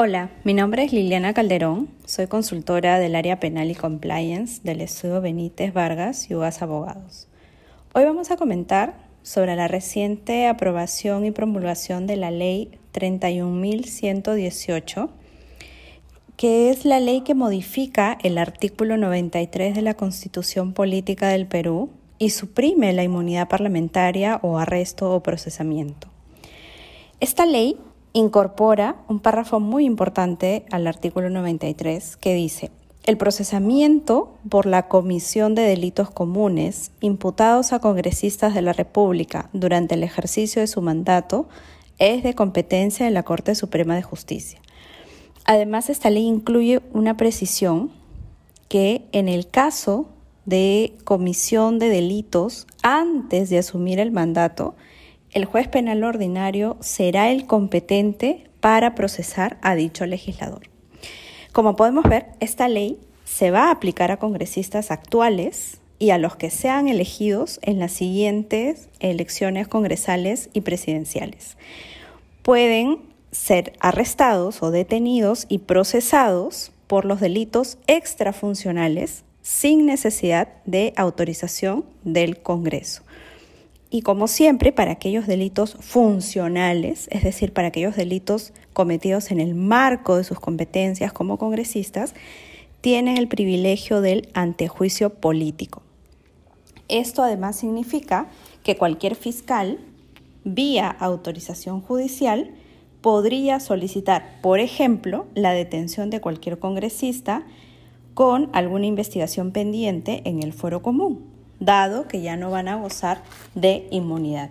Hola, mi nombre es Liliana Calderón, soy consultora del área penal y compliance del estudio Benítez Vargas y UAS Abogados. Hoy vamos a comentar sobre la reciente aprobación y promulgación de la ley 31.118, que es la ley que modifica el artículo 93 de la Constitución Política del Perú y suprime la inmunidad parlamentaria o arresto o procesamiento. Esta ley incorpora un párrafo muy importante al artículo 93 que dice, el procesamiento por la comisión de delitos comunes imputados a congresistas de la República durante el ejercicio de su mandato es de competencia de la Corte Suprema de Justicia. Además, esta ley incluye una precisión que en el caso de comisión de delitos antes de asumir el mandato, el juez penal ordinario será el competente para procesar a dicho legislador. Como podemos ver, esta ley se va a aplicar a congresistas actuales y a los que sean elegidos en las siguientes elecciones congresales y presidenciales. Pueden ser arrestados o detenidos y procesados por los delitos extrafuncionales sin necesidad de autorización del Congreso. Y como siempre, para aquellos delitos funcionales, es decir, para aquellos delitos cometidos en el marco de sus competencias como congresistas, tienen el privilegio del antejuicio político. Esto además significa que cualquier fiscal, vía autorización judicial, podría solicitar, por ejemplo, la detención de cualquier congresista con alguna investigación pendiente en el foro común dado que ya no van a gozar de inmunidad.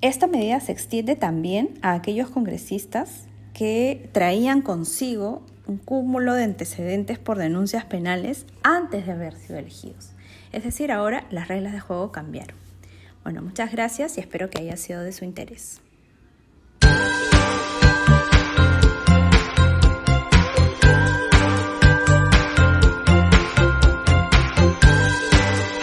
Esta medida se extiende también a aquellos congresistas que traían consigo un cúmulo de antecedentes por denuncias penales antes de haber sido elegidos. Es decir, ahora las reglas de juego cambiaron. Bueno, muchas gracias y espero que haya sido de su interés.